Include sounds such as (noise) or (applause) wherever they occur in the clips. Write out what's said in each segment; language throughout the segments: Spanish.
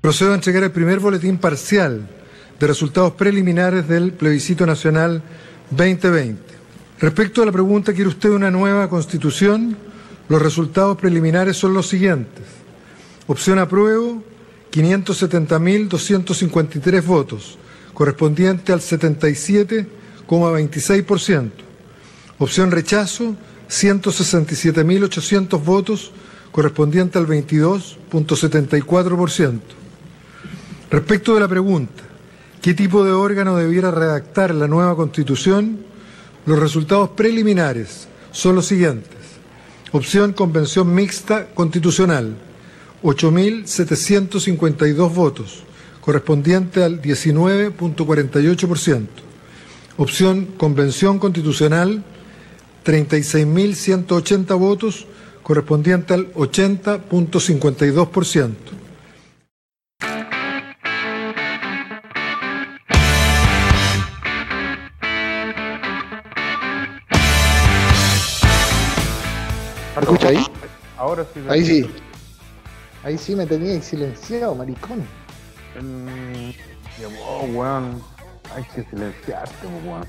Procedo a entregar el primer boletín parcial de resultados preliminares del plebiscito nacional 2020. Respecto a la pregunta, ¿quiere usted una nueva constitución? Los resultados preliminares son los siguientes. Opción apruebo, 570.253 votos, correspondiente al 77,26%. Opción rechazo, 167.800 votos, correspondiente al 22.74%. Respecto de la pregunta, ¿qué tipo de órgano debiera redactar la nueva Constitución? Los resultados preliminares son los siguientes. Opción Convención Mixta Constitucional, 8.752 votos, correspondiente al 19.48%. Opción Convención Constitucional, 36.180 votos, correspondiente al 80.52%. ¿Me escucha ahí? Ahora sí. Ahí sí. Ahí sí me tenía silenciado, maricón. Mm, oh, weón. Hay que silenciarte, weón.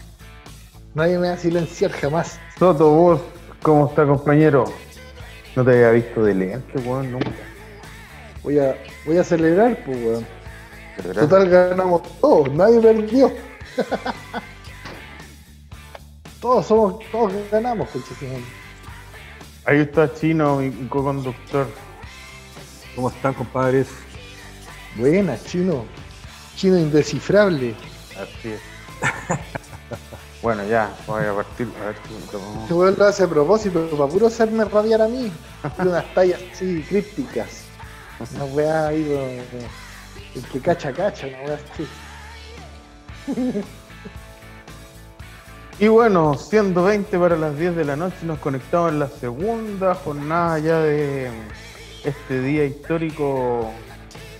Nadie me va a silenciar jamás. Soto, vos, ¿cómo está, compañero? No te había visto de lente, weón, nunca. Voy a, voy a acelerar, pues, weón. Total, ganamos todos, nadie perdió. (laughs) todos somos, todos ganamos, conchísimo. Ahí está Chino, mi co-conductor. ¿Cómo están, compadres? Buena, chino. Chino indescifrable. Así es. (laughs) bueno, ya, voy a partir. A ver si Este weón lo hace a propósito, para puro hacerme rabiar a mí. Y unas tallas así crípticas. Una weá ahí, el que cacha, cacha, una weá así. (laughs) Y bueno, siendo 20 para las 10 de la noche, nos conectamos en la segunda jornada ya de este día histórico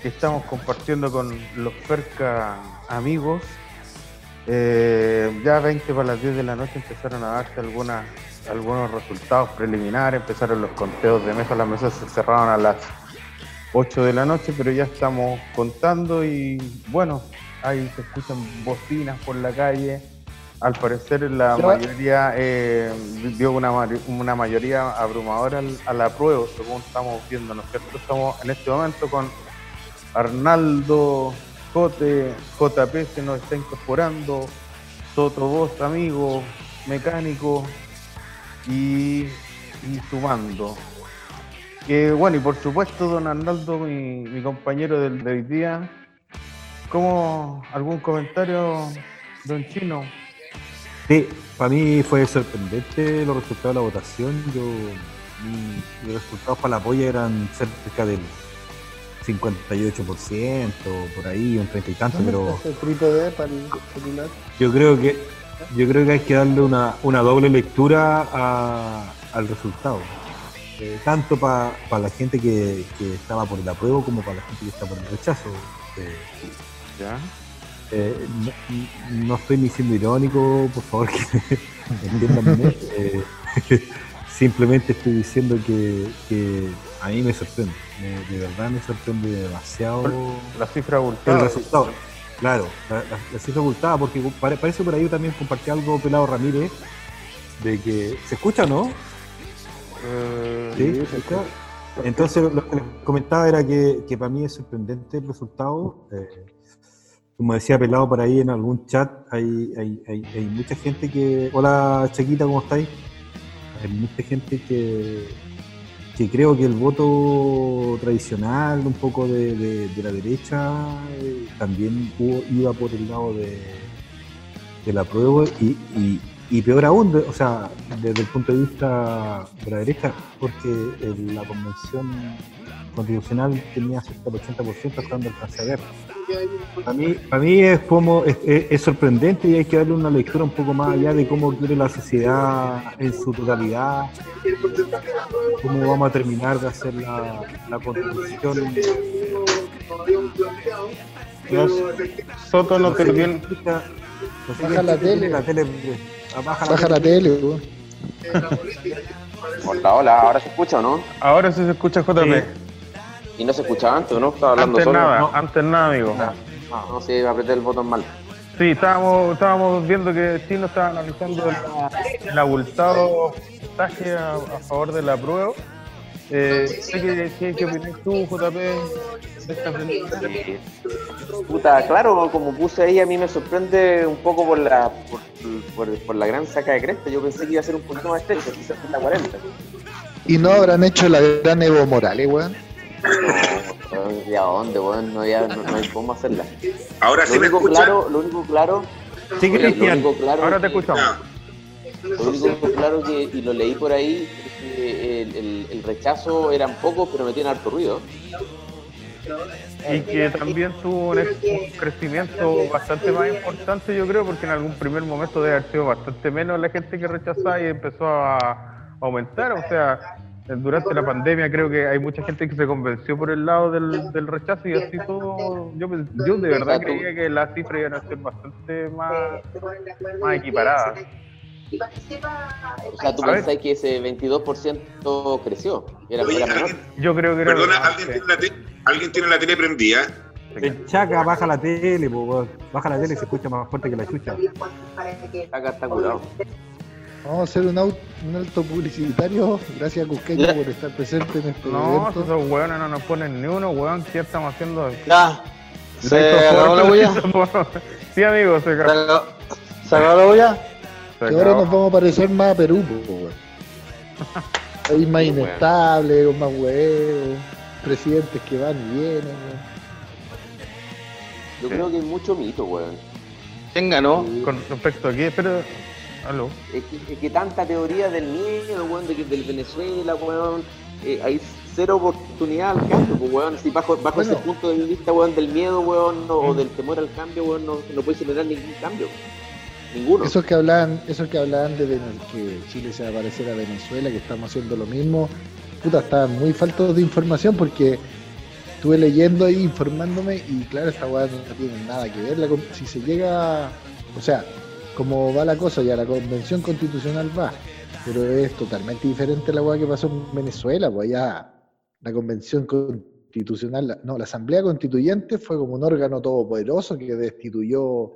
que estamos compartiendo con los Perca amigos. Eh, ya 20 para las 10 de la noche empezaron a darse algunas, algunos resultados preliminares, empezaron los conteos de mesa, las mesas se cerraron a las 8 de la noche, pero ya estamos contando y bueno, ahí se escuchan bocinas por la calle. Al parecer la mayoría eh, dio una, una mayoría abrumadora al, al apruebo, según estamos viendo, ¿no es cierto? Estamos en este momento con Arnaldo, Jote, JP se nos está incorporando, Toto Vos, amigo, mecánico y, y sumando. Que bueno, y por supuesto, don Arnaldo, mi, mi compañero del, de hoy día, ¿cómo algún comentario, don Chino? Sí, para mí fue sorprendente los resultados de la votación. Yo, mi- los resultados para la polla eran cerca del 58%, por ahí, un 30 y tanto, ¿Dónde pero para el celular? yo creo que yo creo que hay que darle una, una doble lectura a- al resultado. Eh, tanto para la gente que, que estaba por el apruebo como para la gente que está por el rechazo. Eh, ¿Ya? Eh, no, no estoy ni siendo irónico, por favor, que (laughs) entiéndanme. Eh, (laughs) simplemente estoy diciendo que, que a mí me sorprende. me- de verdad me sorprende demasiado La cifra el abultada. resultado. Claro, la, la- la cifra ocultada, porque pare- parece por ahí también compartí algo Pelado Ramírez, de que. ¿Se escucha o no? Eh, Sí, ¿se escucha? Entonces lo que les comentaba era que, que para mí es sorprendente el resultado. eh, como decía Pelado por ahí en algún chat, hay, hay, hay, mucha gente que... Hola Chaquita, ¿cómo estáis? Hay mucha gente que, que creo que el voto tradicional, un poco de, de- la derecha, eh, también hubo- iba por el lado de, de la prueba y, y, peor aún, o sea, desde el punto de vista de la derecha, porque la convención constitucional tenía cerca del 80% hasta donde alcancé a ver. Para mí, para mí es como es, es- es sorprendente y hay que darle una lectura un poco más allá de cómo quiere la sociedad en su totalidad, cómo vamos a terminar de hacer la, la constitución. Soto no te sé Baja la tele. La tele baja la tele. Hola, hola, ¿ahora se escucha o no? Ahora sí se escucha JP. Y no se escuchaba antes, ¿no? Estaba hablando Antes solo. nada, No, antes nada, amigo. no, sí, apreté el botón mal. Sí, estábamos, estábamos viendo que Chino estaba analizando el, el abultado puntaje a, a favor de la prueba. Eh, ¿qué, qué, qué opinas tú, JP, de esta? Eh, Puta, claro, como puse ahí, a mí me sorprende un poco por la por, por- por la gran saca de cresta. Yo pensé que iba a ser un poquito más estrecho, quizás en la 40. Y no habrán hecho la gran Evo Morales, weón. No, weón, ¿y a dónde, weón? No, ya, no, no hay cómo hacerla. Ahora Lo sí me único escuchan. claro, lo único claro, Sí, oye, Cristian. único claro Ahora te escuchamos. Lo único claro que, y lo leí por ahí, que el, el- el rechazo eran pocos, pero metían harto ruido. Y que también tuvo un, un crecimiento bastante más importante, yo creo, porque en algún primer momento debe haber sido bastante menos la gente que rechazaba y empezó a aumentar. O sea, durante la pandemia creo que hay mucha gente que se convenció por el lado del, del rechazo y así todo. Yo, yo de verdad creía que las cifras iban a ser bastante más, más equiparadas. O sea, tú pensás que ese 22% creció, era, Oye, era menor. Yo creo que era. Perdona, ¿alguien sí. tiene, la te- ¿alguien tiene la tele prendida? El Chaca baja la tele, po, baja la tele y se escucha más fuerte que la chucha. Acá está curado. Vamos a hacer un, au- un alto publicitario. Gracias a Cusqueño por estar presente en este No, evento. esos hueones no nos ponen ni uno, hueón. ¿Qué estamos haciendo? Ya. ¿Se acabó la bulla? (laughs) Sí, amigo, se ¿Se acabó. ¿Se acabó la bulla? Que ahora nos vamos a parecer más a Perú, weón. (laughs) Hay más Sí, weón. inestables, con más huevos, presidentes que van y vienen, weón. Yo creo que hay mucho mito, weón. ¿Quién ganó? Con respecto a qué, pero. Aló. Es que, es que tanta teoría del miedo, weón, de que del Venezuela, weón, eh, hay cero oportunidad al cambio, pues, weón. Si bajo, bajo Bueno. ese punto de vista, weón, del miedo, weón, no- o del temor al cambio, weón, no, no puede generar ningún cambio. Ninguno. Esos que hablaban, esos que hablaban de que Chile se va a parecer a Venezuela, que estamos haciendo lo mismo, puta, estaban muy faltos de información porque estuve leyendo ahí, informándome, y claro, esta weá no tiene nada que ver. La si se llega, o sea, como va la cosa, ya la convención constitucional va, pero es totalmente diferente a la weá que pasó en Venezuela, pues allá la convención constitucional, no, la asamblea constituyente fue como un órgano todopoderoso que destituyó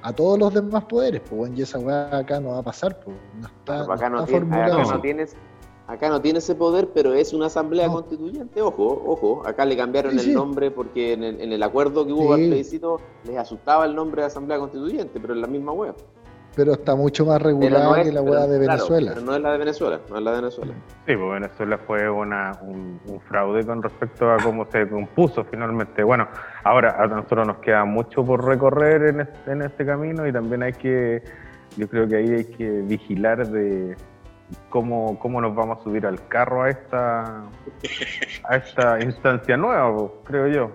a todos los demás poderes, pues bueno, y esa weá acá no va a pasar, pues no está, acá, no no está tiene, acá no tienes acá no tiene ese poder, pero es una asamblea No. constituyente, ojo, ojo, acá le cambiaron Sí, el nombre porque en el, en el acuerdo que hubo Sí. al plebiscito les asustaba el nombre de asamblea constituyente, pero es la misma web. Pero está mucho más regulada no es, que la weá de claro, Venezuela. pero no es la de Venezuela, no es la de Venezuela. Sí, pues Venezuela fue una, un, un fraude con respecto a cómo se compuso finalmente. Bueno, ahora a nosotros nos queda mucho por recorrer en este, en este camino y también hay que, yo creo que ahí hay que vigilar de cómo, cómo nos vamos a subir al carro a esta, a esta instancia nueva, pues, creo yo.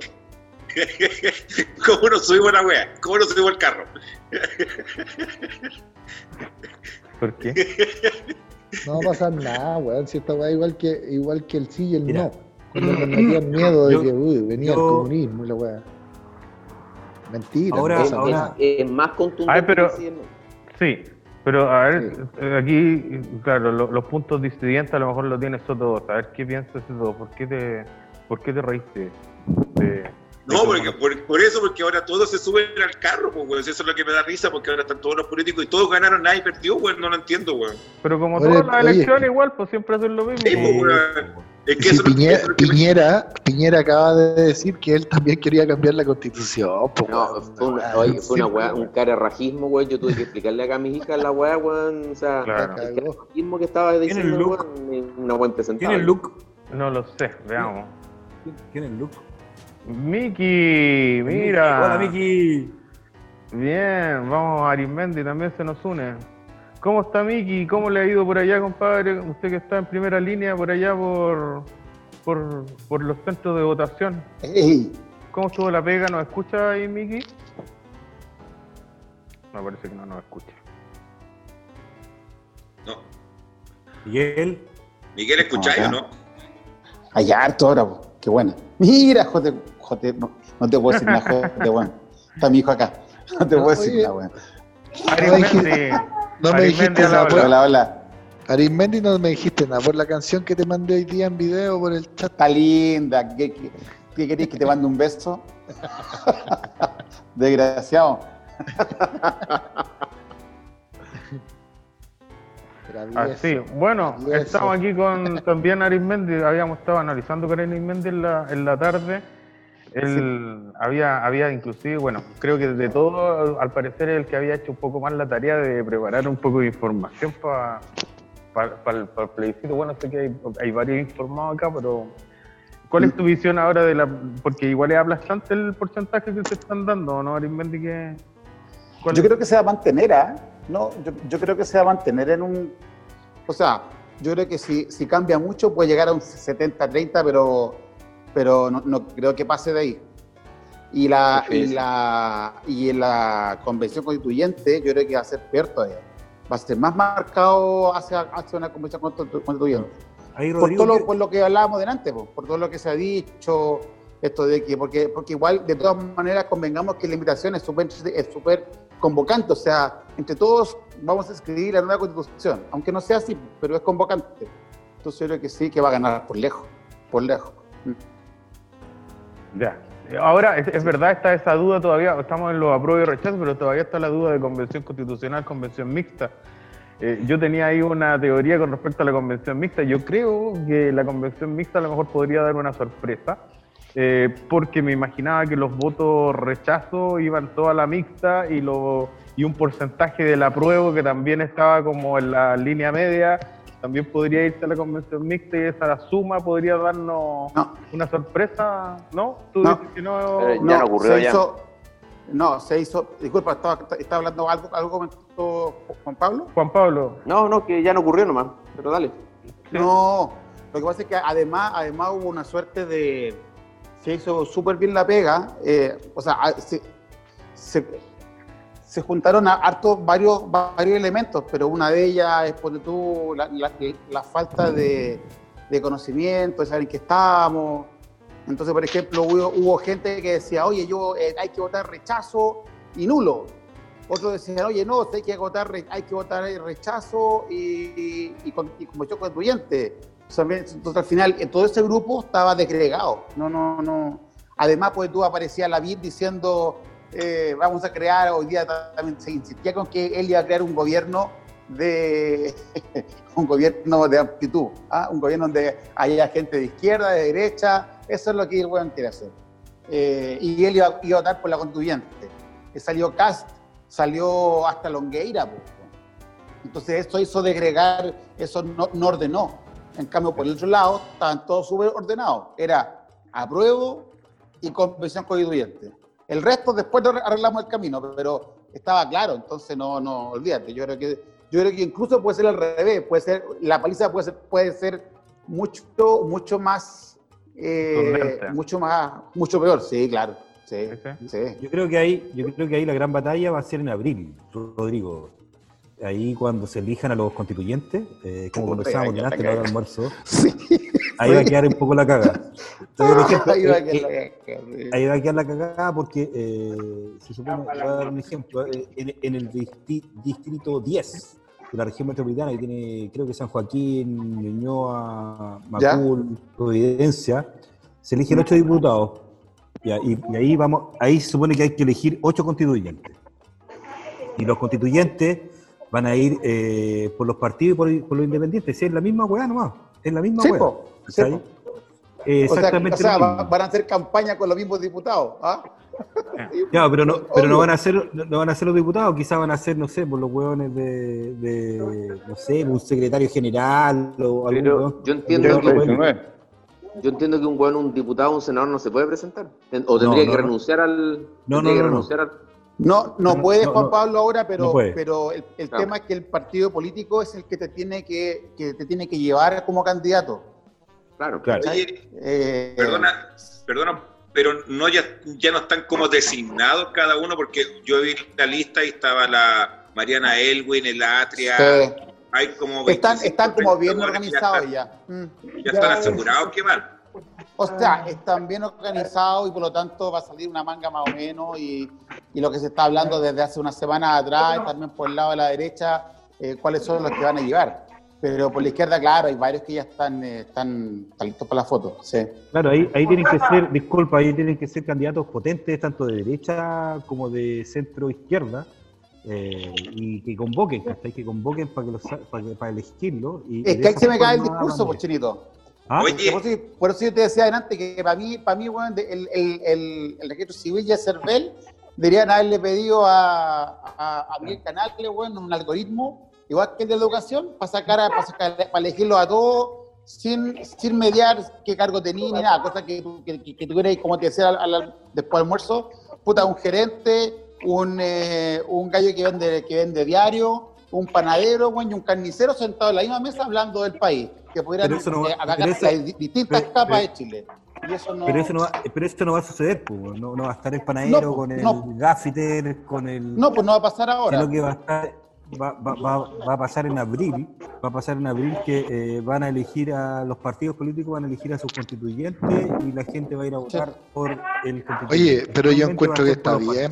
(laughs) ¿Cómo nos subimos la wea? ¿Cómo nos subimos al carro? ¿Por qué? (laughs) No va a pasar nada, weón, si esta weá igual que, igual que el sí y el Mira. no. Cuando nos metían miedo de Yo- que uy, venía yo- el comunismo y la weá. Mentira, Ahora- no pasa Es, nada. es- es más contundente Ay, pero- que sí, pero a ver, Sí. eh, aquí, claro, lo- los puntos disidentes a lo mejor lo tienes Soto. A ver, ¿qué piensas de todo? ¿Por qué te, por qué te reíste? de No, porque, por, por eso, porque ahora todos se suben al carro, pues, weón. Eso es lo que me da risa, porque ahora están todos los políticos y todos ganaron, nadie perdió, weón. No lo entiendo, weón. Pero como Oye, todas las oye. elecciones, igual, pues siempre hacen lo mismo. Sí, pues. pues, weón. Es que Si eso, Piñera, eso es lo que Piñera, Piñera acaba de decir que él también quería cambiar la constitución. po, No, fue una, oye, fue una weá, un cararrajismo, weón. Yo tuve que explicarle acá a mis hijas la weá, weón. O sea, Claro. el cararrajismo que estaba diciendo, weón, es una buena presentada. ¿Tiene el look? No lo sé, veamos. ¿Tiene el look? Miki, mira. Hola, Miki. Bien, vamos a Arismendi, también se nos une. ¿Cómo está Miki? ¿Cómo le ha ido por allá, compadre? Usted que está en primera línea por allá por, por, por los centros de votación. Ey, ¿Cómo estuvo la pega? ¿Nos escucha ahí, Miki? Me parece que no nos escucha. No. Miguel. Miguel, ¿escucháis o no? Hay harto ahora, qué buena. Mira, joder, no, no te puedo decir nada, joder, weón. Está mi hijo acá. No te puedo decir nada, weón. Arismendi. no me dijiste a la esa hora. Hola, hola. Arismendi no me dijiste nada por la canción que te mandé hoy día en video por el chat. Está linda. ¿Qué, qué, qué querés que te mande un beso? (laughs) Desgraciado. Así, bueno, Travieso. estamos aquí con también Arismendi, habíamos estado analizando con Arismendi en la, en la tarde. Él había, había inclusive, bueno, creo que de todo, al parecer el que había hecho un poco más la tarea de preparar un poco de información para el plebiscito. Bueno, sé que hay, hay varios informados acá, pero ¿cuál es tu visión ahora de la...? Porque igual es aplastante el porcentaje que se están dando, ¿no, Arismendi? Que, ¿cuál Yo es? creo que se va a mantener, ¿ah? No, yo, yo creo que se va a mantener en un. O sea, yo creo que si, si cambia mucho puede llegar a un 70-30, pero, pero no, no creo que pase de ahí. Y, la, y, la, y en la convención constituyente, yo creo que va a ser peor todavía. Va a ser más marcado hacia, hacia una convención constitu- constituyente. Ahí, Por todo lo, ¿qué- por lo que hablábamos delante, po, por todo lo que se ha dicho, esto de que, porque, porque igual, de todas maneras, convengamos que la invitación es súper es súper convocante, o sea, entre todos vamos a escribir la nueva constitución, aunque no sea así, pero es convocante. Entonces yo creo que sí, que va a ganar por lejos, por lejos. Ya. Ahora, es, es verdad, está esa duda todavía, estamos en los apruebo y rechazo, pero todavía está la duda de convención constitucional, convención mixta. Eh, yo tenía ahí una teoría con respecto a la convención mixta. Yo creo que la convención mixta a lo mejor podría dar una sorpresa, eh, porque me imaginaba que los votos rechazo iban toda la mixta y, lo, y un porcentaje del apruebo que también estaba como en la línea media, también podría irse a la convención mixta y esa suma podría darnos No, una sorpresa, ¿no? Tú No. dices que no. Pero Ya no ocurrió se ya. hizo, no, se hizo, disculpa, estaba, estaba hablando algo, algo comentó Juan Pablo. Juan Pablo, No, no, que ya no ocurrió nomás, pero dale. No, lo que pasa es que además, además hubo una suerte de. Se hizo súper bien la pega. eh, o sea, se, se juntaron a hartos varios, varios elementos, pero una de ellas es ponte tú, la, la- la falta de, de conocimiento, de saber en qué estábamos. Entonces, por ejemplo, hubo, hubo gente que decía, oye, yo eh, hay que votar rechazo y nulo. Otros decían, oye, no, hay que votar, hay que votar rechazo y, y, y con, y convención constituyente. O sea, Entonces, al final, todo ese grupo estaba desgregado. No, no, no. Además, pues tú aparecía la BID diciendo, eh, vamos a crear, hoy día también se insistía con que él iba a crear un gobierno de (laughs) un gobierno de amplitud, ¿ah? un gobierno donde haya gente de izquierda, de derecha, eso es lo que el weón quiere hacer. Eh, y él iba, iba a votar por la constituyente. Eh, salió Cast, salió hasta Longueira. pues. Entonces eso hizo degregar, eso no, no ordenó. En cambio, por el otro lado, estaban todos súper ordenados. Era apruebo y convención constituyente. El resto después arreglamos el camino, pero estaba claro, entonces no, no, olvídate. Yo creo que, yo creo que incluso puede ser al revés, puede ser, la paliza puede ser, puede ser mucho, mucho más, eh, mucho más, mucho peor, sí, claro. Sí, Sí, sí. Yo creo que ahí, yo creo que ahí la gran batalla va a ser en abril, Rodrigo. Ahí cuando se elijan a los constituyentes, eh, como conversábamos ya la hora del almuerzo, (laughs) Sí. Ahí va a quedar un poco la caga. Entonces, por ejemplo, Ahí va a quedar la cagada porque eh, se supone, voy a dar un ejemplo, eh, en, en el distrito 10 de la región metropolitana, que tiene, creo que San Joaquín, Ñuñoa, Ya. Macul, Providencia, se eligen ocho diputados. Ya, y, y ahí vamos, ahí se supone que hay que elegir ocho constituyentes. Y los constituyentes van a ir eh, por los partidos y por, por los independientes. Es la misma weá nomás. Es la misma Sí, weá. po, Eh, O sea, Exactamente o sea, van a hacer campaña con los mismos diputados. ¿ah? (laughs) Ya, pero no, pero no van a ser, no, van a ser los diputados, quizás van a ser, no sé, por los hueones de, de, no sé, un secretario general o Pero hueón. yo entiendo que- hueón. Yo entiendo que un buen un diputado, un senador no se puede presentar. O tendría no, que renunciar al. No, no, que no, no. renunciar al. No, no puede Juan. Pablo ahora, pero, pero el, el Claro. tema es que el partido político es el que te tiene que, que te tiene que llevar como candidato. Claro. Claro. Oye, Eh, perdona, perdona, pero no ya, ya no están como designados cada uno, porque yo vi la lista y estaba la Mariana Elwin, el Atria, Sí. hay como están, 25, están como 30 bien organizados Ya, ya. Mm. están, ya están asegurados que van. O sea, están bien organizados y por lo tanto va a salir una manga más o menos y, y lo que se está hablando desde hace unas semanas atrás, también por el lado de la derecha, eh, cuáles son los que van a llevar. Pero por la izquierda, claro, hay varios que ya están, eh, están, están listos para la foto. Sí. Claro, ahí, ahí tienen que ser, disculpa, ahí tienen que ser candidatos potentes, tanto de derecha como de centro izquierda, eh, y que convoquen, ¿cachai? Que convoquen para que los, sa- para, que- para elegirlo. Y, Es que ahí se me cae el discurso, vamos pues. ¿Ah? Oye, Por eso, por eso yo te decía adelante que para mí, para mí de- el, el, el, el registro civil y el CERVEL deberían haberle pedido a, a, a Miguel Canales weón, un algoritmo, igual que el de educación, para sacar, a- para, sacar, para elegirlo a todos sin, sin mediar qué cargo tenía ni nada, cosa que, que, que, tuvierais, como te decía al- al- después del almuerzo, puta, un gerente, un, eh, un gallo que vende, que vende diario, un panadero, weón, y un carnicero sentado en la misma mesa hablando del país, que pudieran no va- eh, atacar pero eso- las di- distintas pero- capas pero- de Chile. Y eso no, Pero eso no va, pero esto no va a suceder, pues, no, no va a estar el panadero No, con el gaffiter, con el... no, pues no va a pasar ahora. sino que va a, estar, va, va- va- va a pasar en abril, va a pasar en abril que eh, van a elegir a los partidos políticos, van a elegir a sus constituyentes y la gente va a ir a votar por el constituyente. Oye, pero yo encuentro que está bien.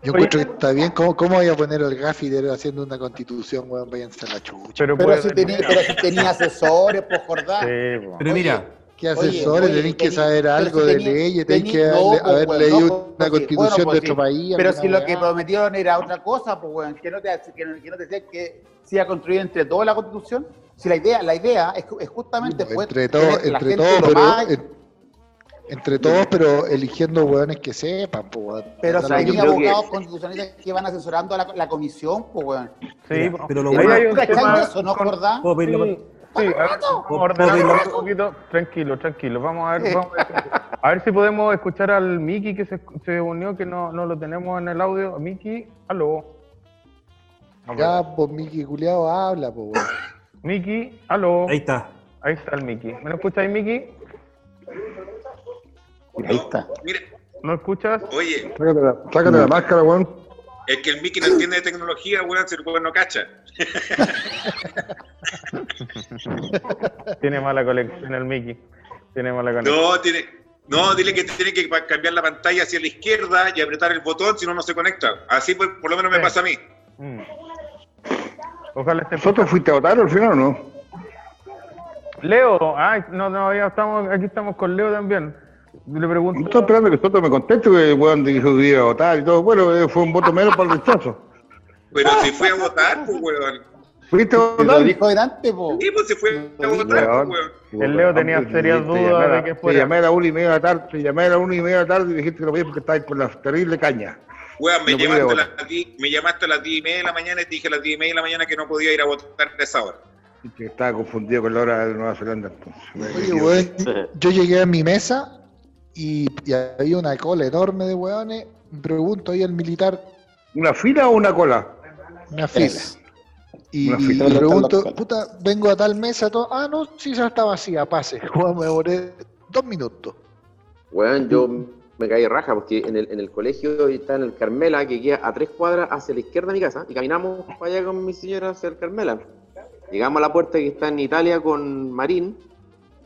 Yo encuentro que está bien. ¿Cómo, cómo voy a poner al gaffiter haciendo una constitución, weón? Váyanse a la chucha. Pero, pero, puede si tenía, pero si tenía asesores, pues Jordán. Sí. Pero Oye, mira, ¿Qué Oye, asesores? Tenéis que saber algo si de leyes, tenéis tení- que no, haber, pues, haber leído no, una pues, constitución bueno, pues, de otro país. Pero si lo que prometieron era otra cosa, pues weón, que no te, que no, que no te que se iba a construir entre todos la constitución. Si la idea, la idea es, es justamente Pues, pues, entre todos, que entre todos, pero más- en- entre todos, pero eligiendo weones que sepan, weón. pero si mismo. creo que- abogados constitucionalistas que van asesorando a la, la comisión, pues weón. Sí, pero lo bueno- hay un ¿Cachai tema eso, no, Sí, sí, a ver, vamos a ¿Puedo ordenar pedir la- un poquito. Tranquilo, tranquilo. Vamos a ver, vamos a ver, a ver si podemos escuchar al Miki que se, se unió, que no, no lo tenemos en el audio. Miki, aló. Ya, pues Miki Culeado habla, po, weón. (laughs) Miki, aló. ahí está. Ahí está el Miki. ¿Me lo escucháis, Miki? Ahí está. Mira, ¿No escuchas? oye, Sácate la, sácate la máscara, weón. Es que el Mickey no entiende de tecnología, weón, si el weón no cacha. (laughs) Tiene mala conexión el Miki. Tiene mala conexión. No, tiene, no, dile que tiene que cambiar la pantalla hacia la izquierda y apretar el botón, si no, no se conecta. Así pues, por lo menos me Sí. pasa a mí. Mm. Ojalá esté ¿Vosotros fuiste a votar al final o no? Leo, ay, no, no, ya estamos, aquí estamos con Leo también. Le Yo pregunto. estoy esperando que Soto me conteste, que weón dijo que iba a votar y todo. Bueno, eh, fue un voto menos para el rechazo. Pero si fue a votar, pues, weón. ¿Fuiste a Lo votar? dijo delante, pues. Sí, pues se fue a Lo votar, Weón. pues, weón. El Leo tenía Te- serias te dudas llamé a la- de que Te fuera. llamé a la una y media de la tarde, te llamé a la una y media de la tarde y dijiste que no podías porque estabas con la terrible caña. Weón, me, llamaste a las 10 me llamaste a las 10 y media de la mañana y te dije a las 10 y media de la mañana que no podía ir a votar a esa hora. Y que estaba confundido con la hora de Nueva Zelanda. Entonces, Oye, weón, yo llegué a mi mesa y, y había una cola enorme de weones. Me pregunto ahí al militar, ¿Una fila o una cola? una fila. Y, Una y fila. le pregunto, puta, vengo a tal mesa, todo. Ah, no, sí, ya está vacía, pase. (laughs) Weón, me demoré dos minutos. Weón, yo me caí raja porque en el, en el colegio está en el Carmela, que queda a tres cuadras hacia la izquierda de mi casa, y caminamos para allá con mi señora hacia el Carmela. Llegamos a la puerta que está en Italia con Marín,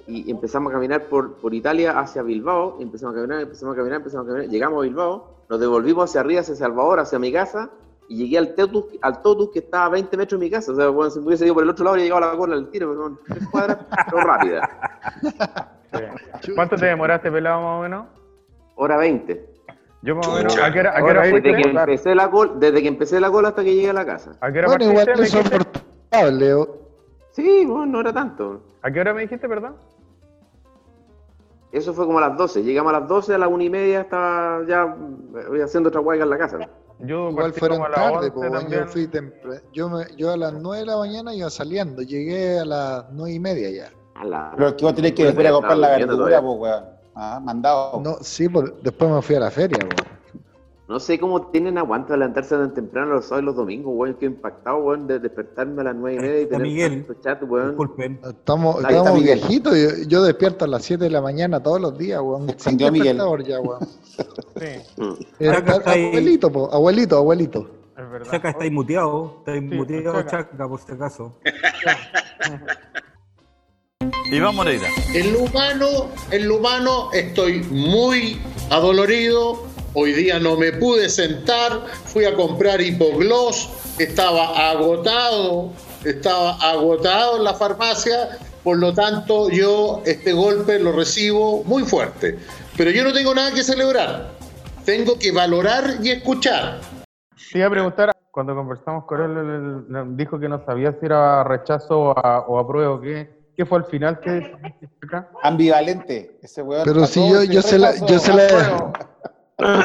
y empezamos a caminar por, por Italia hacia Bilbao, y empezamos a caminar, empezamos a caminar, empezamos a caminar, llegamos a Bilbao, nos devolvimos hacia arriba, hacia Salvador, hacia mi casa, y llegué al Totus, al Totus que estaba a 20 metros de mi casa. O sea, bueno, si me hubiese ido por el otro lado, habría llegado a la cola al tiro, pero son tres cuadras, pero rápida. Sí. ¿Cuánto te demoraste, pelado, más o menos? Hora 20. Yo más o menos. ¿a qué hora, a qué hora fuiste? Desde que, empecé la cola, desde que empecé la cola hasta que llegué a la casa. ¿A qué hora Bueno, igual partiste? es ¿Me dijiste? soportable, Leo. Sí, bueno, no era tanto. ¿A qué hora me dijiste, perdón? Eso fue como a las 12. Llegamos a las 12, a las 1 y media estaba ya eh, haciendo otra hueca en la casa. Yo Igual fueron como a las tarde, 11 po, yo fui temprano. Yo, me- yo a las nueve de la mañana iba saliendo, llegué a las nueve y media ya. A la- Pero es que vos tenés que después ir a comprar la verdura, pues, weón. Ah, mandado. No, sí, por- después me fui a la feria, weón. No sé cómo tienen aguanto de levantarse tan temprano los sábados y los domingos, weón. Estoy impactado, weón, de despertarme a las 9 y media y tener Miguel. chat, weón. Disculpen. Estamos, estamos viejitos, yo, yo despierto a las 7 de la mañana todos los días, weón. Sin despertador ya, weón. Sí. Eh, abuelito, po, abuelito, abuelito. es verdad. Chaca está muteado, está Sí, muteado Chaca. Chaca por si acaso. (laughs) Iván Moreira. En lo humano, en lo humano estoy muy adolorido. Hoy día no me pude sentar, fui a comprar hipogloss, estaba agotado estaba agotado en la farmacia, por lo tanto yo este golpe lo recibo muy fuerte. Pero yo no tengo nada que celebrar, tengo que valorar y escuchar. Te iba a preguntar, cuando conversamos con él, dijo que no sabía si era rechazo o, a- o apruebo. ¿Qué, ¿Qué fue al final? ¿Qué, acá? Ambivalente. Ese weón Pero pasó si yo, yo se la, yo se la.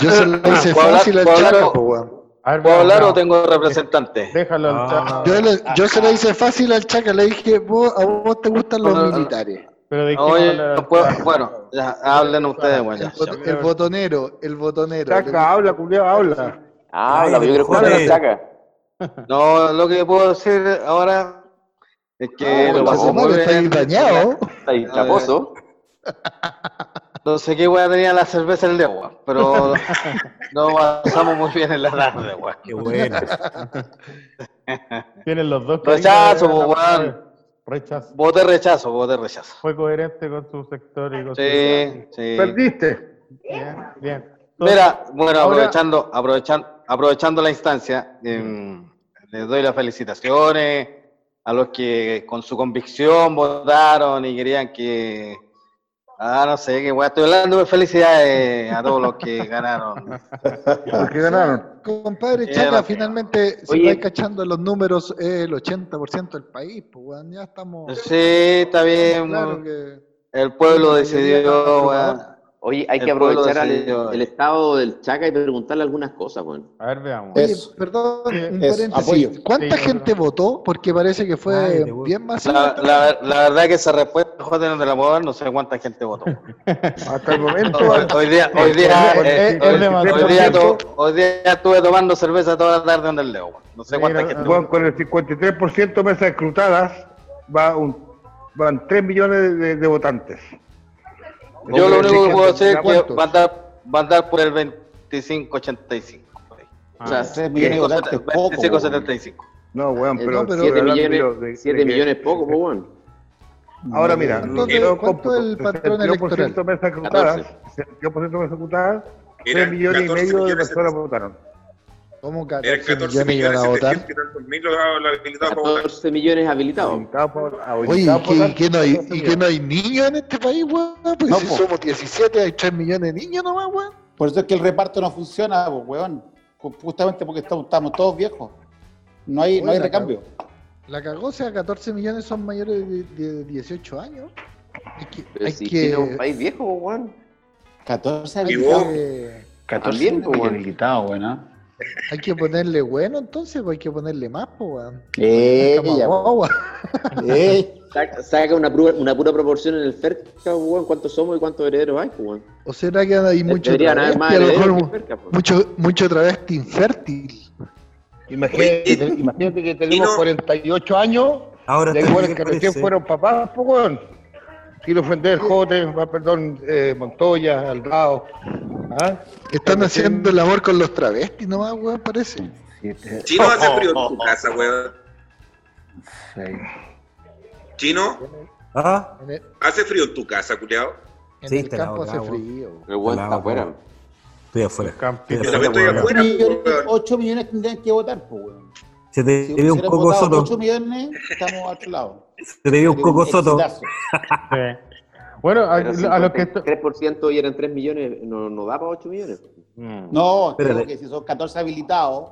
Yo se la hice ¿Puedo hablar- fácil al puedo hablar Chaca, o- po, weón. A ver, ¿Puedo hablar o tengo representante? Déjalo al Ah. chat. Yo, le- yo se la hice fácil al Chaca, le dije, vos, a vos te gustan los militares. Pero de qué Oye, al no puedo- chat? bueno, ya, hablen ustedes, bueno. El, ya. bot- el botonero, el botonero. Chaca, habla, culiao, habla. Habla, yo quiero escuchar a Joder. Chaca. (laughs) No, lo que puedo decir ahora es que No, lo bomba muy que está ahí bien. dañado. Está ahí, chaposo. No sé qué weá tenía la cerveza en el agua, pero (laughs) no pasamos muy bien en la tarde, weón. Qué bueno. Tienen los dos. Rechazo, de weón. Rechazo. Voté rechazo, voté rechazo. Fue coherente con su sector y con su- Sí, sí. Perdiste. Bien, bien. Mira, bueno, Ahora- aprovechando, aprovechando, aprovechando la instancia, em, les doy las felicitaciones a los que con su convicción votaron y querían que, ah, no sé, qué weá, estoy hablando de felicidades a todos los que (laughs) ganaron. Porque ganaron. Compadre Chaca, finalmente, si Oye. vais cachando los números, es el 80% del país, pues, weón, ya estamos... Sí, está bien, Claro que... el pueblo decidió, está weá. Oye, hay El que aprovechar al- el estado del Chaca y preguntarle algunas cosas, weón. A ver, veamos. Eh, Oye, Eso. perdón, un Eso, paréntesis. apoyo. ¿Cuánta Sí, gente votó? Porque parece que fue Ay, bien masivo. La, la, la verdad que esa respuesta, joder, no te la puedo dar, no sé cuánta gente votó. (laughs) Hasta el momento. Hoy, día, hoy día, Es- eh, es hoy- día to- hoy día estuve tomando cerveza toda la tarde en el Leo. No sé cuánta Mira, gente. Con el 53% de mesas escrutadas va un, van 3 millones de, de votantes. Yo lo único que puedo decir es que ¿Cuántos? va a andar, va a andar por el 25-85. por ahí. O sea, Ah, tres millones de votantes es poco, 25-75. No, weón, eh, pero no, estoy 7 hablando millones, de- que- poco, pues, weón. Ahora mira, ¿Cuánto lo que es- yo cuánto es el cómputo, patrón 62% de mesas escrutadas, 14. 62% de mesas escrutadas, Eran 3 millones y 14 medio de personas votaron. ¿Cómo Eran 14 14 millones iban millones a votar? 700 y tantos mil los los habilitados para votar. 14 millones habilitados. Habilitados Oye, habilitados ¿y que, no hay, 14 y que no hay niños en este país, weón? Pues No, si po. somos 17, hay 3 millones de niños nomás, weón. Por eso es que el reparto no funciona, weón. Ju- Justamente porque estamos, estamos todos viejos. No hay, no hay Oye, recambio. La cagó, o sea, 14 millones son mayores de, de 18 años. Hay que, Pero hay si que, es un país viejo, weón. 14 Y habilitados. vos, que- 14 También, pues, weón. Hay que ponerle bueno, entonces, pues hay que ponerle más, pues, weón. Eh, eh. Saca, saca una, pura, una pura proporción en el FERCA, weón. ¿Cuántos somos y cuántos herederos hay, pues, weón? ¿O será que hay mucho travesti? más A lo mejor FERCA, pues. mucho, mucho travesti infértil. Imagínate, imagínate que tenemos no- 48 años Ahora de bien, que recién fueron papás, pues, weón. Kilo Fender, Jote, perdón, eh, Montoya, Alvao. ¿Ah? Están haciendo el amor con los travestis nomás, weón, parece. Siete, Chino hace frío en tu casa, weón. seis. Chino, Ah, hace frío en tu casa, culiao. en Sí, el la campo hace frío. El weón está afuera. estoy afuera. Estoy afuera, 8 millones, weón. 8 millones tendrían que votar, pues, weón. Se te Si un votado soto. 8 millones, estamos a otro lado. Se te vio un coco soto. (laughs) Bueno, a, a los que... 3% y eran 3 millones, no, no da para 8 millones. No, creo que si son 14 habilitados,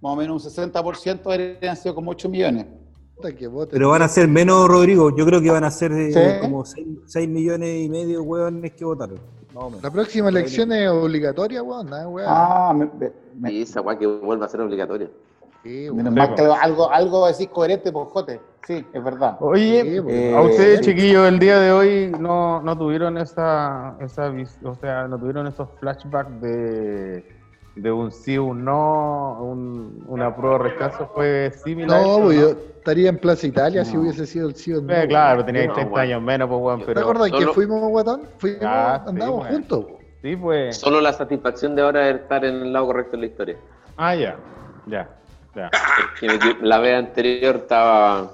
más o menos un 60% habrían sido como 8 millones. Pero van a ser menos, Rodrigo. Yo creo que van a ser eh, ¿Sí? como 6, millones y medio hueones que votaron. La próxima elección es obligatoria, weón, weón. Ah, me, me- me- Y esa weá que vuelva a ser obligatoria. Sí, weón. menos Sí, mal po. que algo, algo decís coherente, por Jote. Sí, es verdad. Oye, Sí, pues, eh, a ustedes, sí. chiquillos, el día de hoy no, no tuvieron esa, esa o sea, no tuvieron esos flashbacks de, de un sí, un no, un, una prueba rechazo, fue similar. No, eso, pues yo estaría en Plaza Italia si hubiese sido el sí o el no. Eh, claro, teníais No, 30 bueno. años menos, pues, weón, ¿Te pero... acuerdas que fuimos, guatón? Fuimos, Ah, andamos bueno. juntos. Sí, pues... Solo la satisfacción de ahora de estar en el lado correcto de la historia. Ah, ya, ya, me- (laughs) la vez anterior estaba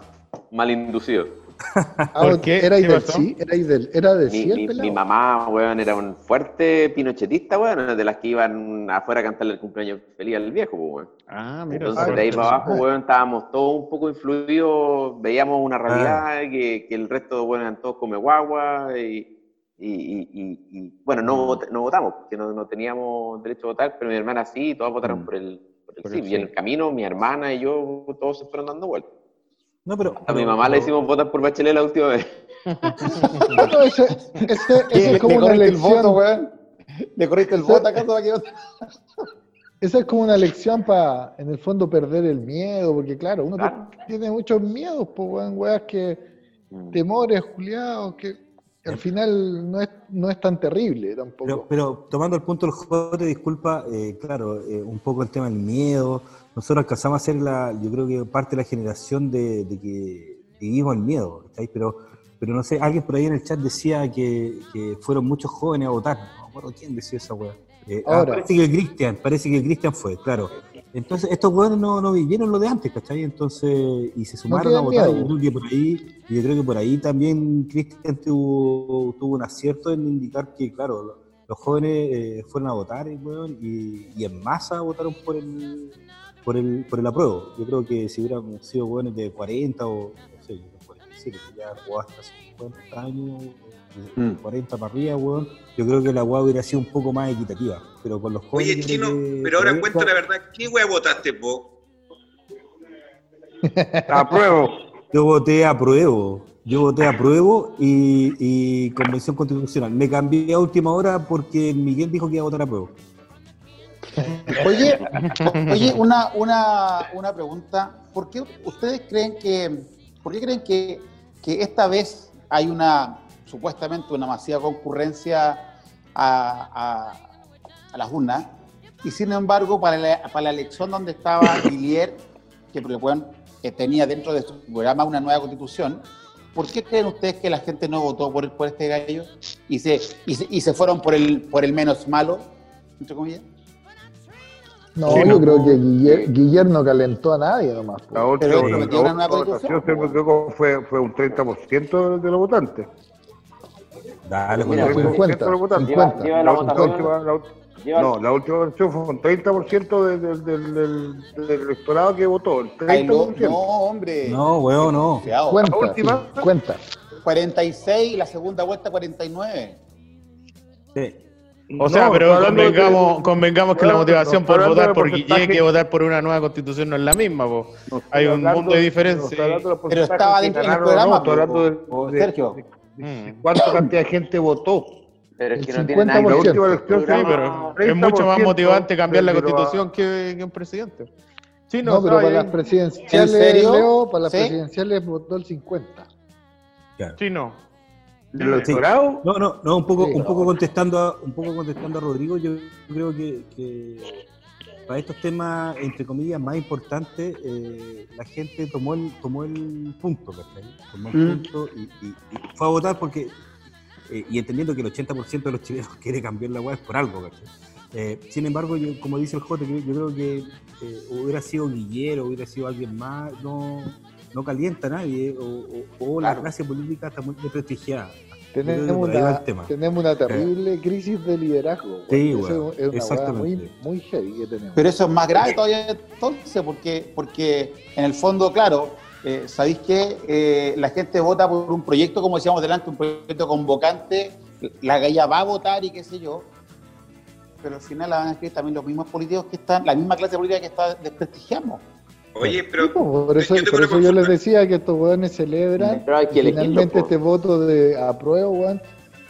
mal inducidos. Ah, ¿Por qué? ¿Era ¿Qué del sí? ¿Era del, era de Mi, mi- mamá, weón, era un fuerte pinochetista, weón, de las que iban afuera a cantarle el cumpleaños feliz al viejo, pues, weón. Ah, mira. Entonces, de ahí para abajo, weón, estábamos todos un poco influidos, veíamos una realidad, que, que el resto, weón, eran todos come guagua, y, y, y- y- y, bueno, no, vot- no votamos, porque no, no teníamos derecho a votar, pero mi hermana sí, y todas votaron por el, Por sí. el Y en sí. el camino, mi hermana y yo, todos se fueron dando vueltas. No, pero. A mi mamá le hicimos votar por Bachelet la última vez. (laughs) No, ese, ese, ese Le es como una corriste el lección. voto, weón. Le corriste el Sí. voto acá para que. (laughs) Esa es como una lección para, en el fondo, perder el miedo, porque claro, uno Claro. tiene muchos miedos, pues, weón, weas que, Mm. temores, juliados, que al final no es, no es tan terrible tampoco. Pero, pero tomando el punto del jote, disculpa, eh, claro, eh, un poco el tema del miedo. Nosotros alcanzamos a ser, la, yo creo que parte de la generación de, de que vivimos el miedo. Pero, pero no sé, alguien por ahí en el chat decía que, que fueron muchos jóvenes a votar. No me acuerdo quién decía esa weá. Eh, ah, parece que el Cristian, parece que el Cristian fue, claro. Entonces, estos weones no, no vivieron lo de antes, ¿cachai? Entonces, y se sumaron a votar. Yo creo que por ahí, y yo creo que por ahí también Cristian tuvo, tuvo un acierto en indicar que, claro, lo- los jóvenes eh, fueron a votar eh, weón, y, y en masa votaron por el por el, por el apruebo. Yo creo que si hubiéramos sido jóvenes de 40 o no sé, yo de 47, que ya jugaba hasta 50 años, de Mm. 40 para arriba, weón, yo creo que la weá hubiera sido un poco más equitativa. Pero con los jóvenes. Oye, Chino, que pero ahora cuenta la verdad, ¿qué wea votaste vos? (laughs) Apruebo. Yo voté a pruebo. Yo voté a pruebo y, y Convención Constitucional. Me cambié a última hora porque Miguel dijo que iba a votar a pruebo. (laughs) Oye, (laughs) oye, una, una, una pregunta. ¿Por qué ustedes creen que, por qué creen que, que esta vez hay una, supuestamente, una masiva concurrencia a, a- a las urnas? Y sin embargo, para la, para la elección donde estaba (coughs) Villier, que pueden- que tenía dentro de su programa una nueva constitución, ¿por qué creen ustedes que la gente no votó por, por este gallo y se, y se, y se fueron por el, por el menos malo, entre comillas? No, sí, yo no. creo que Guiller, Guiller no calentó a nadie nomás. pues. La última, una votación, no me fue, fue un 30% de los votantes. Dale, Mira, pues, pues, weón. 50, de los votantes. 50. Lleva la La votación. última- la Lleva- no, la última votación fue un 30% de- de- del, del, del electorado que votó. El Ay, no, 30%. no, hombre. No, weón, no. Cuenta, La última. sí, cuenta. 46 y la segunda vuelta 49. Sí. O sea, No, pero hablando de- convengamos, convengamos que la motivación no, por votar por. Guille que votar por una nueva constitución no es la misma, po. No estoy Hay un hablando- mundo de diferencia. Pero estaba que dentro del programa, de, Sergio. de- Mm. de cuánta cantidad de gente votó. Pero es El que no tiene nada que La 50%. ver última con el elección Sí, programa. pero es mucho más 30% motivante cambiar la constitución que, que un presidente. Sí, no, No, pero para las presidenciales, ¿En serio? Leo, para las ¿Sí? presidenciales votó el 50. Sí, no. ¿Del electorado? No, no, no, un poco, Sí, un no. poco contestando a, un poco contestando a Rodrigo, yo creo que, que para estos temas, entre comillas, más importantes, eh, la gente tomó el, tomó el punto, ¿cachai? Tomó el Mm. punto y, y- y fue a votar porque, eh, y entendiendo que el 80% de los chilenos (laughs) quiere cambiar la web por algo. Eh, sin embargo, yo, como dice el Jote, yo, yo creo que eh, hubiera sido Guillero, hubiera sido alguien más, no, no calienta a nadie, o, o- o la Claro. clase política está muy desprestigiada. Tenemos una, el tema. tenemos una terrible crisis de liderazgo. Sí, Eso weón, es una hueá exactamente. muy, muy heavy que tenemos. Pero eso es más grave todavía entonces, porque, porque en el fondo, claro, eh, sabéis que eh, la gente vota por un proyecto, como decíamos delante, un proyecto convocante, la galla va a votar y qué sé yo, pero al final la van a escribir también los mismos políticos que están, la misma clase política que está desprestigiamos. Oye, Sí, pero pues, por eso, yo por eso yo les decía que estos weones celebran. Pero hay que y elegirlo, finalmente este voto de apruebo, weón,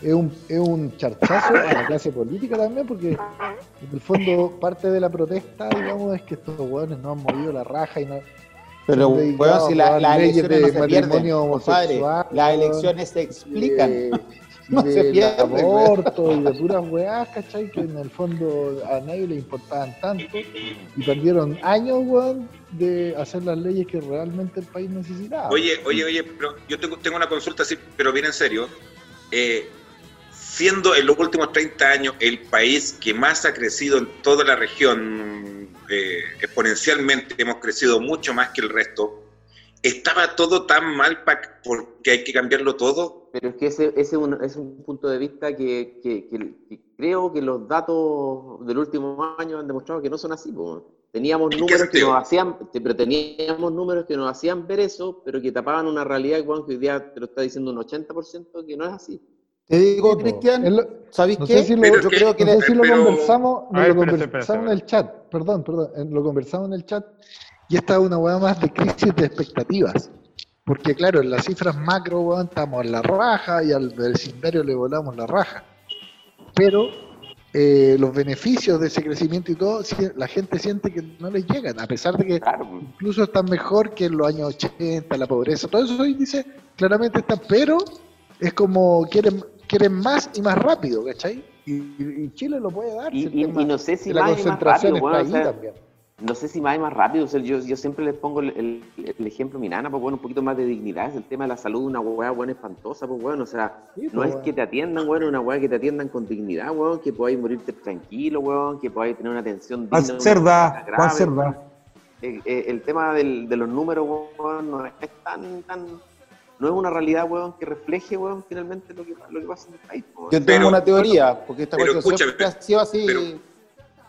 es un, es un charchazo a la clase política también, porque en el fondo parte de la protesta, digamos, es que estos weones no han movido la raja y no. Pero, weón, dedicados si la- las leyes elecciones no de se pierden, matrimonio compadre. homosexual, Las elecciones se explican. de- No del weón. aborto y de puras weás, ¿cachai? Que en el fondo a nadie le importaban tanto y perdieron años, weón, de hacer las leyes que realmente el país necesitaba. Oye, oye, oye, pero yo tengo, tengo una consulta así, pero bien en serio. Eh, siendo en los últimos 30 años el país que más ha crecido en toda la región, eh, exponencialmente hemos crecido mucho más que el resto, estaba todo tan mal porque hay que cambiarlo todo. Pero es que ese, ese es, un, es un punto de vista que, que- que- que creo que los datos del último año han demostrado que no son así. po. Teníamos ¿En qué números que nos hacían, pero teníamos números que nos hacían ver eso, pero que tapaban una realidad weón, que hoy día te lo está diciendo un 80% que no es así. Te digo. Cristian, ¿sabéis no qué? sé si lo- Yo que- creo que No sé si lo pero- conversamos, A no ver, lo espérate, conversamos en el chat, perdón, perdón, en- lo conversamos en el chat y esta es una hueá más de crisis de expectativas. Porque claro, en las cifras macro, weón, estamos en la raja y al vecindario le volamos la raja. Pero eh, los beneficios de ese crecimiento y todo, la gente siente que no les llegan, a pesar de que Claro, incluso están mejor que en los años 80, la pobreza, todo eso índices claramente están, pero es como quieren, quieren más y más rápido, ¿cachai? Y, y Chile lo puede dar. Y, no sé si la más y más concentración rápido, weón, o sea, también. No sé si más y más rápido, o sea, yo, yo siempre les pongo el, el- el ejemplo mi nana, pues bueno, un poquito más de dignidad, es el tema de la salud, una weá buena espantosa, pues bueno, o sea, Sí, no pues, es weón. que te atiendan, weón, una weá que te atiendan con dignidad, weón, que podáis morirte tranquilo, weón, que podáis tener una atención digna. Cerda. Eh, eh, el tema del- de los números, weón, no es tan, tan, no es una realidad, weón, que refleje, weón, finalmente lo que, lo que pasa en el país, weón. yo tengo Pero- una teoría, porque esta pero cuestión siempre ha sido así. pero-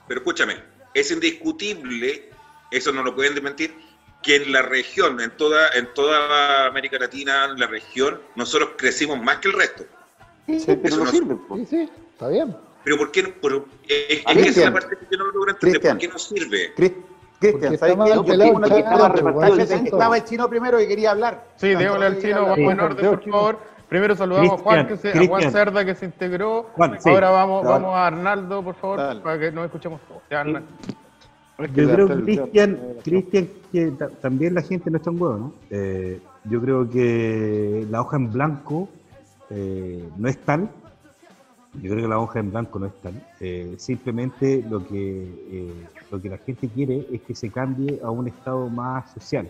Pero escúchame, es indiscutible, eso no lo pueden desmentir, que en la región, en toda, en toda América Latina, en la región, nosotros crecimos más que el resto. Sí, Sí, pero eso no no- sirve, po. Sí, sí, está bien. Pero ¿por qué no? Pero, es, que esa es la parte que yo no logro entender. ¿Por qué no sirve? Cristian, está ¿sabes qué? Chat, estaba. Estaba el chino primero y quería hablar. Sí, démosle al chino, vamos en orden, por favor. Primero saludamos a Juan, que se, a Juan. Cerda, que se integró. Juan, sí. Ahora vamos, Dale. vamos a Arnaldo, por favor, Dale. para que nos escuchemos todos. Ya. Yo creo, Cristian, Cristian, que ta- también la gente no está en huevo, ¿no? Eh, yo creo que la hoja en blanco eh, no es tal. Yo creo que la hoja en blanco no es tal. Eh, simplemente lo que, eh, lo que la gente quiere es que se cambie a un estado más social.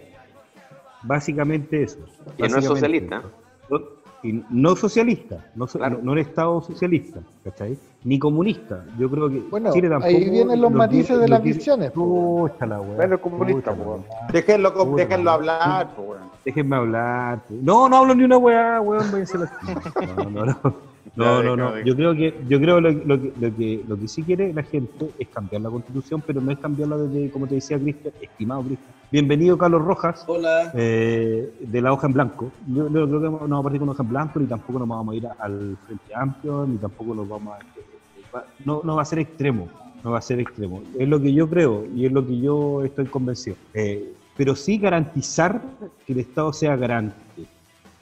Básicamente eso. Que no es socialista. eso. No- y no socialista, no, Claro. no, no un estado socialista, ¿cachai? Ni comunista. Yo creo que Bueno, Chile ahí tampoco vienen los lo matices de las visiones, po. Pucha la weá. Bueno, comunista, weá. Déjenlo, déjenlo weón. hablar, weón. Déjenme hablar. No, no hablo ni una weá, weón, váyanse la- (laughs) No, no, no. No, no, no. Yo creo que, yo creo lo, lo que, lo que, lo que sí quiere la gente es cambiar la constitución, pero no es cambiarla desde, como te decía Cristian, estimado Cristian. Bienvenido Carlos Rojas, Hola. eh, de la hoja en blanco. Yo, yo creo que no vamos a partir con hoja en blanco, ni tampoco nos vamos a ir al Frente Amplio, ni tampoco nos vamos a... No, no va a ser extremo, no va a ser extremo. Es lo que yo creo y es lo que yo estoy convencido. Eh, pero sí garantizar que el Estado sea garante,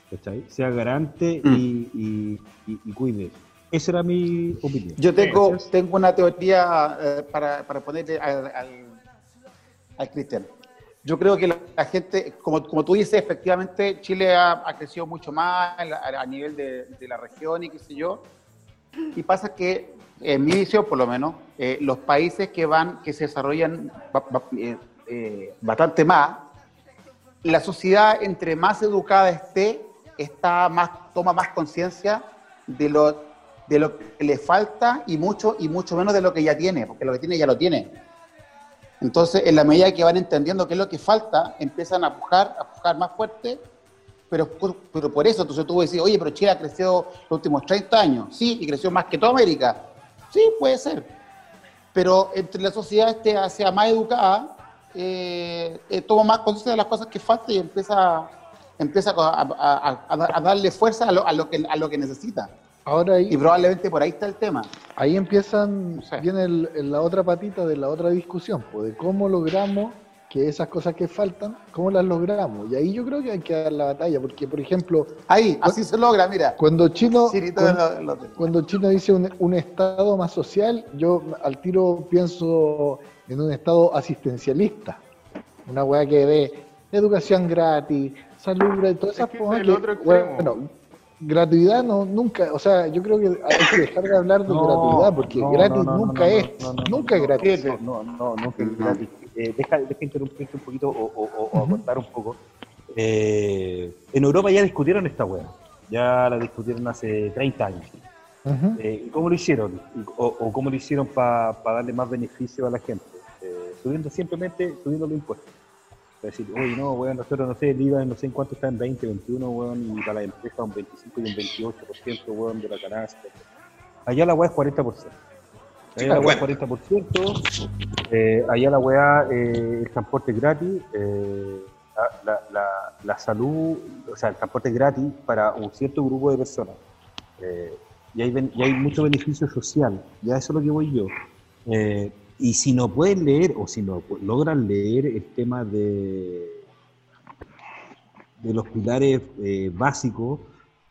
¿cachai? Sea garante y, y, y- y cuide. Esa era mi opinión. Yo tengo, Gracias. tengo una teoría eh, para, para ponerle al, al, al Cristian. Yo creo que la, la gente, como, como tú dices, efectivamente Chile ha, ha crecido mucho más a, a- nivel de, de la región y qué sé yo. Y pasa que, en mi visión por lo menos, eh, los países que van, que se desarrollan eh, eh, bastante más, la sociedad entre más educada esté, está más, toma más conciencia de lo, de lo que le falta y mucho, y mucho menos de lo que ya tiene, porque lo que tiene ya lo tiene. Entonces, en la medida que van entendiendo qué es lo que falta, empiezan a pujar, a pujar más fuerte, pero, pero por eso, entonces tú vas a decir, oye, pero Chile ha crecido los últimos 30 años, sí, y creció más que toda América. Sí, puede ser. Pero entre la sociedad este sea más educada, eh, eh, toma más conciencia de las cosas que faltan y empieza, empieza a, a- a- a- a darle fuerza a lo, a lo que, a lo que necesita. Ahora ahí, Y probablemente por ahí está el tema. ahí empiezan, viene el- el- la otra patita de la otra discusión, pues, de cómo logramos que esas cosas que faltan, cómo las logramos. Y ahí yo creo que hay que dar la batalla, porque, por ejemplo, Ahí, así se logra, mira. cuando Chino, cuando, lo- lo- cuando Chino dice un, un estado más social, yo al tiro pienso en un estado asistencialista. Una weá que dé educación gratis, salud gratis, todas Es esas que cosas es que, el otro extremo. bueno, gratuidad no, nunca, o sea, yo creo que hay que dejar de hablar de No, gratuidad, porque no, gratis no, no, nunca no, no, es, no, no, nunca es gratis. No, no, no, nunca es gratis. Eh, deja, deja interrumpirte un poquito o, o, o- o Ujú. contar un poco. Eh, en Europa ya discutieron esta weá. Ya la discutieron hace 30 años. Eh, ¿y ¿Cómo lo hicieron? O cómo lo hicieron para darle más beneficio a la gente? Eh, subiendo simplemente, subiendo los impuestos. Decir, oye, no, weón, nosotros no sé, el IVA no sé en cuánto está en 20, 21, weón, y para la empresa un 25 y un 28%, weón, de la canasta. Allá la weá es 40%. Allá la weá es 40%, eh, allá la weá, eh, el transporte es gratis, eh, la, la, la, la salud, o sea, el transporte es gratis para un cierto grupo de personas. Eh, y, hay, y hay mucho beneficio social, ya eso es lo que voy yo. Y si no pueden leer o si no logran leer el tema de, de los pilares eh, básicos,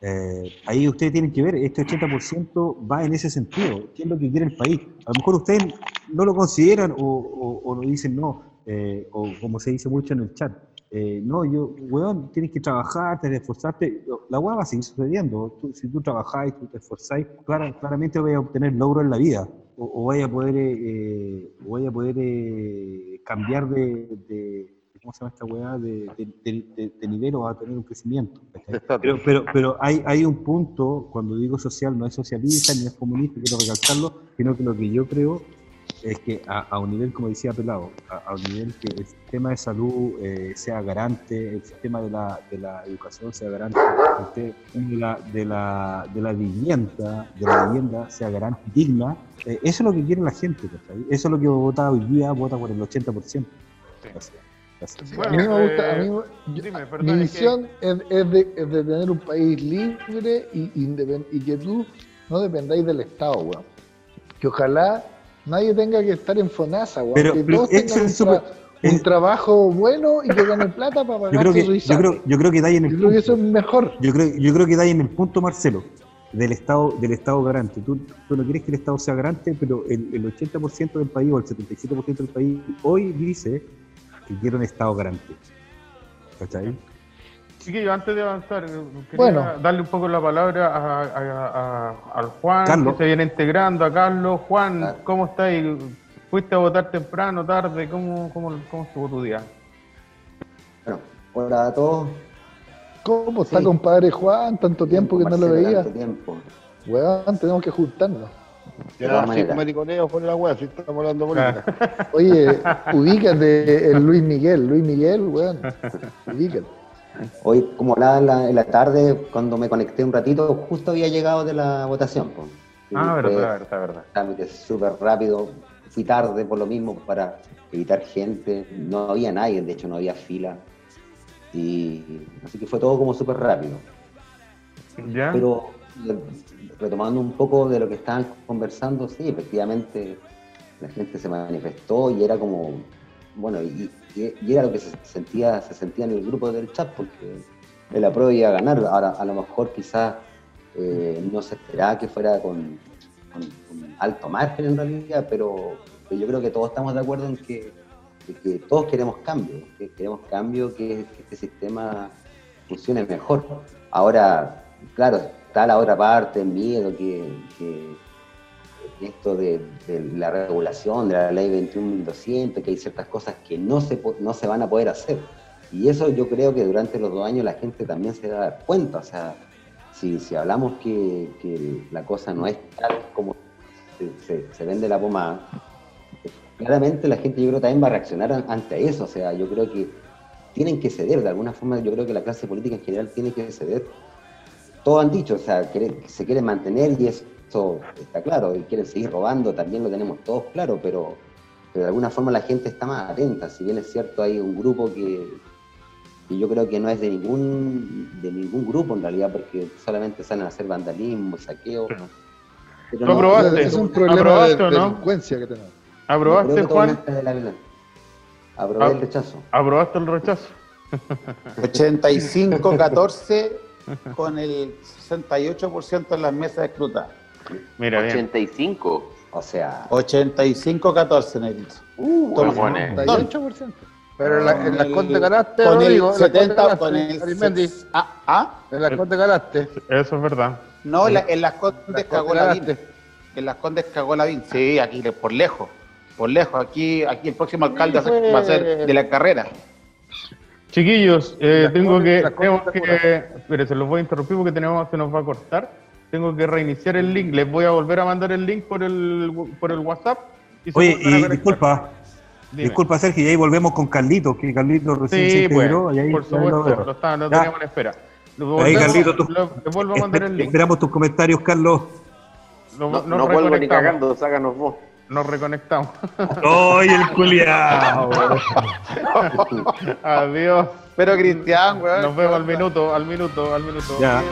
eh, ahí ustedes tienen que ver, este 80% va en ese sentido, qué es lo que quiere el país. A lo mejor ustedes no lo consideran o lo dicen no, eh, o como se dice mucho en el chat. Eh, no, yo, weón, tienes que trabajar, tienes que esforzarte. La weá va a seguir sucediendo. Tú- si tú trabajáis, tú te esforzáis, clara- claramente vais a obtener logro en la vida. O, o vais a poder, eh, eh, o vais a poder eh, cambiar de, de- ¿cómo se llama esta weá? De, de- de- nivel o a tener un crecimiento. Pero, pero, pero hay, hay un punto, cuando digo social, no es socialista ni es comunista, quiero recalcarlo, sino que lo que yo creo es que a, a un nivel, como decía Pelado, a, a un nivel que el sistema de salud eh, sea garante, el sistema de la, de la educación sea garante, el de la, de la, de la vivienda, de la vivienda sea garante, digna, eh, eso es lo que quiere la gente, ¿cachai? Eso es lo que vota hoy día, vota por el 80%. Gracias. Gracias. a mí me gusta, a mí me- yo- dime, mi es que- visión es, es de, es de tener un país libre y, independ- y que tú no dependáis del Estado, weón. Que ojalá nadie tenga que estar en FONASA, weón. Pero- que pero todos tengan un, es un trabajo bueno y que ganen plata para Yo pagar creo, que, su yo, creo, yo creo que da ahí en el Yo creo que eso es mejor. Yo creo, yo creo que da ahí en el punto, Marcelo, del Estado, del Estado garante. Tú, tú no quieres que el Estado sea garante, pero el, el 80% del país o el 77% del país hoy dice que quiere un Estado garante. ¿Cachai? Chiquillo, antes de avanzar, eh, quería Bueno. darle un poco la palabra a, a- a- al Juan, Carlos. que se viene integrando, a Carlos. Juan, ¿cómo estás? ¿Fuiste a votar temprano, tarde? ¿Cómo, cómo, cómo estuvo tu día? Bueno, hola a todos. ¿Cómo está Sí. compadre Juan? Tanto tiempo que no lo veía. tanto tiempo. Weón, tenemos que juntarnos. Ya, mariconeo por la weá, si estamos hablando política. Oye, ubícate el Luis Miguel, Luis Miguel, weón. Ubícate. Hoy, como hablaba en la, en la tarde, cuando me conecté un ratito, justo había llegado de la votación. Y Ah, fue verdad, verdad, verdad. Trámite súper rápido. Fui tarde por lo mismo para evitar gente. No había nadie, de hecho no había fila. Y así que fue todo como súper rápido. ¿Ya? Pero retomando un poco de lo que estaban conversando, sí, efectivamente la gente se manifestó y era como, bueno, y, era lo que se sentía, se sentía en el grupo del chat, porque el apruebo iba a ganar. Ahora, a lo mejor quizás eh, no se esperaba que fuera con, alto margen en realidad, pero, yo creo que todos estamos de acuerdo en que, que todos queremos cambio, que queremos cambio, que, que este sistema funcione mejor. Ahora, claro, está la otra parte, el miedo, que esto de, la regulación, de la ley 21.200, que hay ciertas cosas que no se, no se van a poder hacer. Y eso yo creo que durante los dos años la gente también se va a dar cuenta. O sea, si, si hablamos que, la cosa no es tal como se, vende la pomada, claramente la gente yo creo también va a reaccionar an- ante eso. O sea, yo creo que tienen que ceder, de alguna forma yo creo que la clase política en general tiene que ceder. Todos han dicho, o sea, quiere- se quieren mantener y eso está claro, y quieren seguir robando, también lo tenemos todos claro, pero, pero de alguna forma la gente está más atenta. Si bien es cierto, hay un grupo que, que yo creo que no es de ningún, de ningún grupo en realidad, porque solamente salen a hacer vandalismo, saqueo. Pero ¿Tú no- aprobaste? Es un problema de ¿Aprobaste o no? delincuencia que tenemos. ¿Aprobaste, Juan? de la violencia. Aprobé Ah. el rechazo. ¿Aprobaste el rechazo? 85-14 con el 68% en las mesas escrutadas. Mira, bien. 85. O sea, 85-14, Negrito. Uh, Toma. huevones. 38%. Pero en, la, en las Con Condes el- ganaste, con el Condes 70, ganaste, con el Arismendi. Ah, ah, En las Condes ganaste. Eso es verdad. no, en, la- en las Condes Las cagó la VIN. ganaste. En las Condes cagó la VIN. Sí, aquí por lejos. Por lejos. Aquí, aquí el próximo alcalde Sí, fue- va a ser de la carrera. Chiquillos, eh, tengo que, cosas que, espere, se los voy a interrumpir porque tenemos, se nos va a cortar. Tengo que reiniciar el link. Les voy a volver a mandar el link por el, por el WhatsApp. y se Oye, y disculpa, Dime. Disculpa, Sergio, y ahí volvemos con Carlitos, que Carlitos recién se Sí, pues, integró. y ahí por supuesto, lo, está- lo teníamos en espera. Ahí, volvemos- Carlitos, tú- lo- le vuelvo a mandar el link. Esperamos tus comentarios, Carlos. Lo- No, nos no vuelvo ni reconectamos. cagando, sácanos vos. Nos reconectamos. ¡Ay, el culiao! (laughs) (laughs) Adiós. Pero Cristian, weón. Nos vemos al minuto, al minuto, al minuto. Ya.